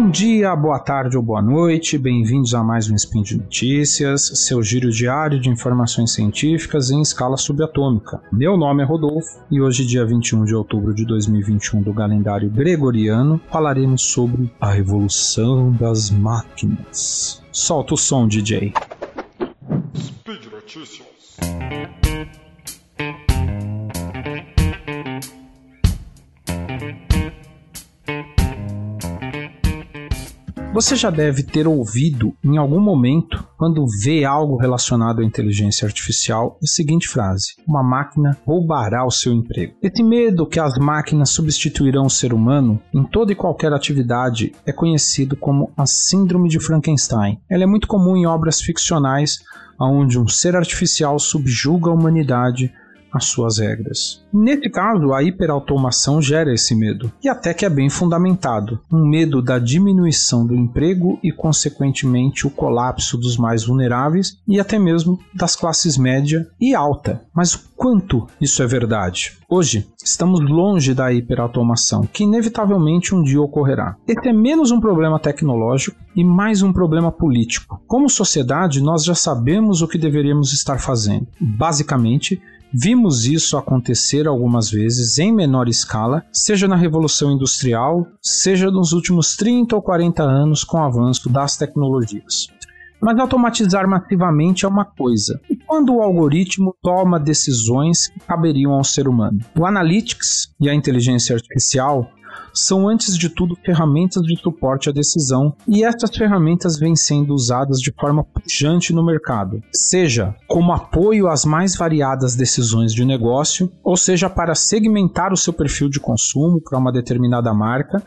Bom dia, boa tarde ou boa noite, bem-vindos a mais um Spin de Notícias, seu giro diário de informações científicas em escala subatômica. Meu nome é Rodolfo e hoje, dia 21 de outubro de 2021 do calendário gregoriano, falaremos sobre a revolução das máquinas. Solta o som, DJ. Speed Notícias. Você já deve ter ouvido em algum momento, quando vê algo relacionado à inteligência artificial, a seguinte frase: Uma máquina roubará o seu emprego. Esse medo que as máquinas substituirão o ser humano em toda e qualquer atividade é conhecido como a Síndrome de Frankenstein. Ela é muito comum em obras ficcionais onde um ser artificial subjuga a humanidade as suas regras. Nesse caso, a hiperautomação gera esse medo, e até que é bem fundamentado. Um medo da diminuição do emprego e, consequentemente, o colapso dos mais vulneráveis e até mesmo das classes média e alta. Mas o quanto isso é verdade? Hoje, estamos longe da hiperautomação, que inevitavelmente um dia ocorrerá. Esse é menos um problema tecnológico e mais um problema político. Como sociedade, nós já sabemos o que deveríamos estar fazendo. Basicamente, Vimos isso acontecer algumas vezes em menor escala, seja na Revolução Industrial, seja nos últimos 30 ou 40 anos com o avanço das tecnologias. Mas automatizar massivamente é uma coisa. E quando o algoritmo toma decisões que caberiam ao ser humano? O Analytics e a inteligência artificial são, antes de tudo, ferramentas de suporte à decisão, e estas ferramentas vêm sendo usadas de forma pujante no mercado, seja como apoio às mais variadas decisões de negócio, ou seja para segmentar o seu perfil de consumo para uma determinada marca,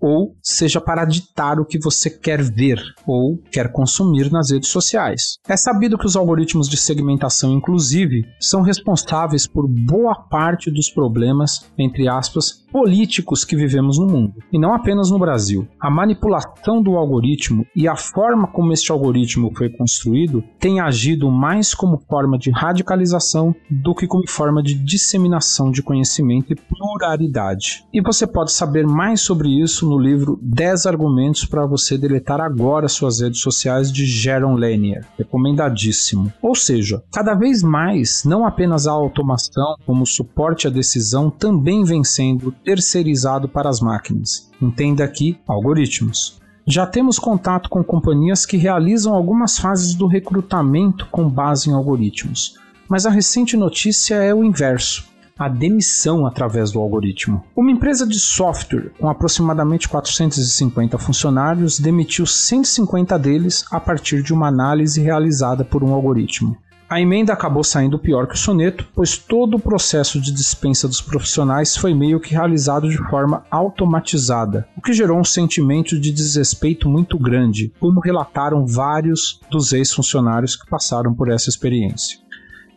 ou seja para ditar o que você quer ver ou quer consumir nas redes sociais. É sabido que os algoritmos de segmentação, inclusive, são responsáveis por boa parte dos problemas, entre aspas, políticos que vivemos no mundo, e não apenas no Brasil. A manipulação do algoritmo e a forma como este algoritmo foi construído tem agido mais como forma de radicalização do que como forma de disseminação de conhecimento e pluralidade. E você pode saber mais sobre isso no livro 10 argumentos para você deletar agora suas redes sociais de Jaron Lanier. Recomendadíssimo. Ou seja, cada vez mais, não apenas a automação, como suporte à decisão, também vem sendo terceirizado para as máquinas. Entenda aqui algoritmos. Já temos contato com companhias que realizam algumas fases do recrutamento com base em algoritmos, mas a recente notícia é o inverso a demissão através do algoritmo. Uma empresa de software com aproximadamente 450 funcionários demitiu 150 deles a partir de uma análise realizada por um algoritmo. A emenda acabou saindo pior que o soneto, pois todo o processo de dispensa dos profissionais foi meio que realizado de forma automatizada, o que gerou um sentimento de desrespeito muito grande, como relataram vários dos ex-funcionários que passaram por essa experiência.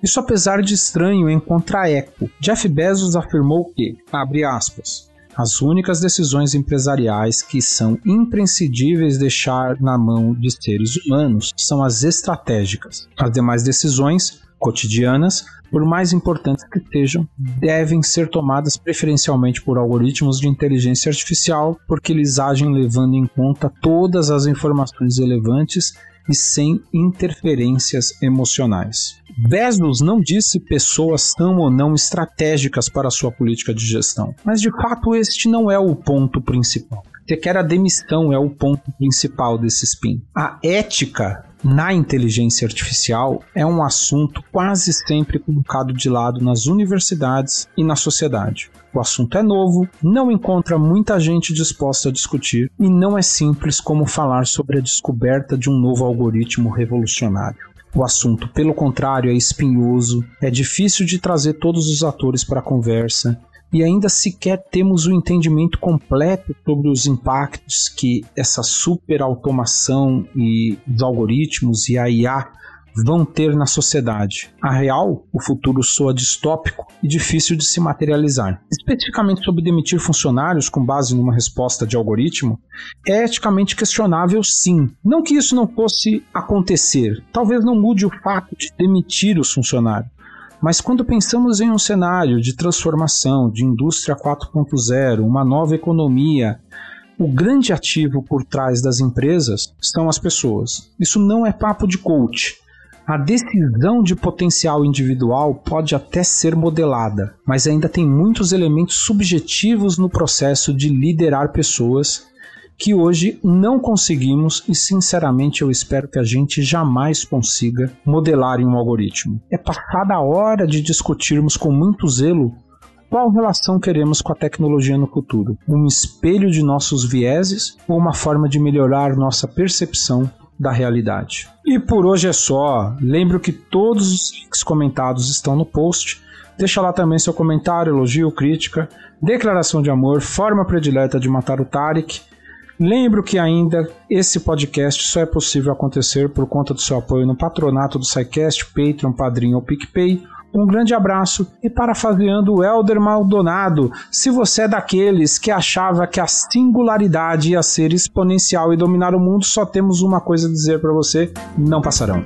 Isso apesar de estranho em contraeco. Jeff Bezos afirmou que, abre aspas, as únicas decisões empresariais que são imprescindíveis deixar na mão de seres humanos são as estratégicas. As demais decisões, cotidianas, por mais importantes que sejam, devem ser tomadas preferencialmente por algoritmos de inteligência artificial, porque eles agem levando em conta todas as informações relevantes e sem interferências emocionais. Bezos não disse pessoas são ou não estratégicas para sua política de gestão, mas de fato este não é o ponto principal. Sequer a demissão é o ponto principal desse spin. A ética na inteligência artificial é um assunto quase sempre colocado de lado nas universidades e na sociedade. O assunto é novo, não encontra muita gente disposta a discutir e não é simples como falar sobre a descoberta de um novo algoritmo revolucionário. O assunto, pelo contrário, é espinhoso, é difícil de trazer todos os atores para a conversa e ainda sequer temos o entendimento completo sobre os impactos que essa super automação e os algoritmos e a IA vão ter na sociedade. A real, o futuro soa distópico e difícil de se materializar. Especificamente sobre demitir funcionários com base numa resposta de algoritmo, é eticamente questionável sim. Não que isso não fosse acontecer, talvez não mude o fato de demitir os funcionários. Mas quando pensamos em um cenário de transformação, de indústria 4.0, uma nova economia, o grande ativo por trás das empresas são as pessoas. Isso não é papo de coach. A decisão de potencial individual pode até ser modelada, mas ainda tem muitos elementos subjetivos no processo de liderar pessoas que hoje não conseguimos e, sinceramente, eu espero que a gente jamais consiga modelar em um algoritmo. É passada a hora de discutirmos com muito zelo qual relação queremos com a tecnologia no futuro? Um espelho de nossos vieses ou uma forma de melhorar nossa percepção da realidade? E por hoje é só. Lembro que todos os links comentados estão no post. Deixa lá também seu comentário, elogio, crítica, declaração de amor, forma predileta de matar o Tarek. Lembro que ainda esse podcast só é possível acontecer por conta do seu apoio no patronato do SciCast, Patreon, Padrinho ou PicPay um grande abraço e parafraseando o Elder Maldonado, se você é daqueles que achava que a singularidade ia ser exponencial e dominar o mundo, só temos uma coisa a dizer para você: não passarão.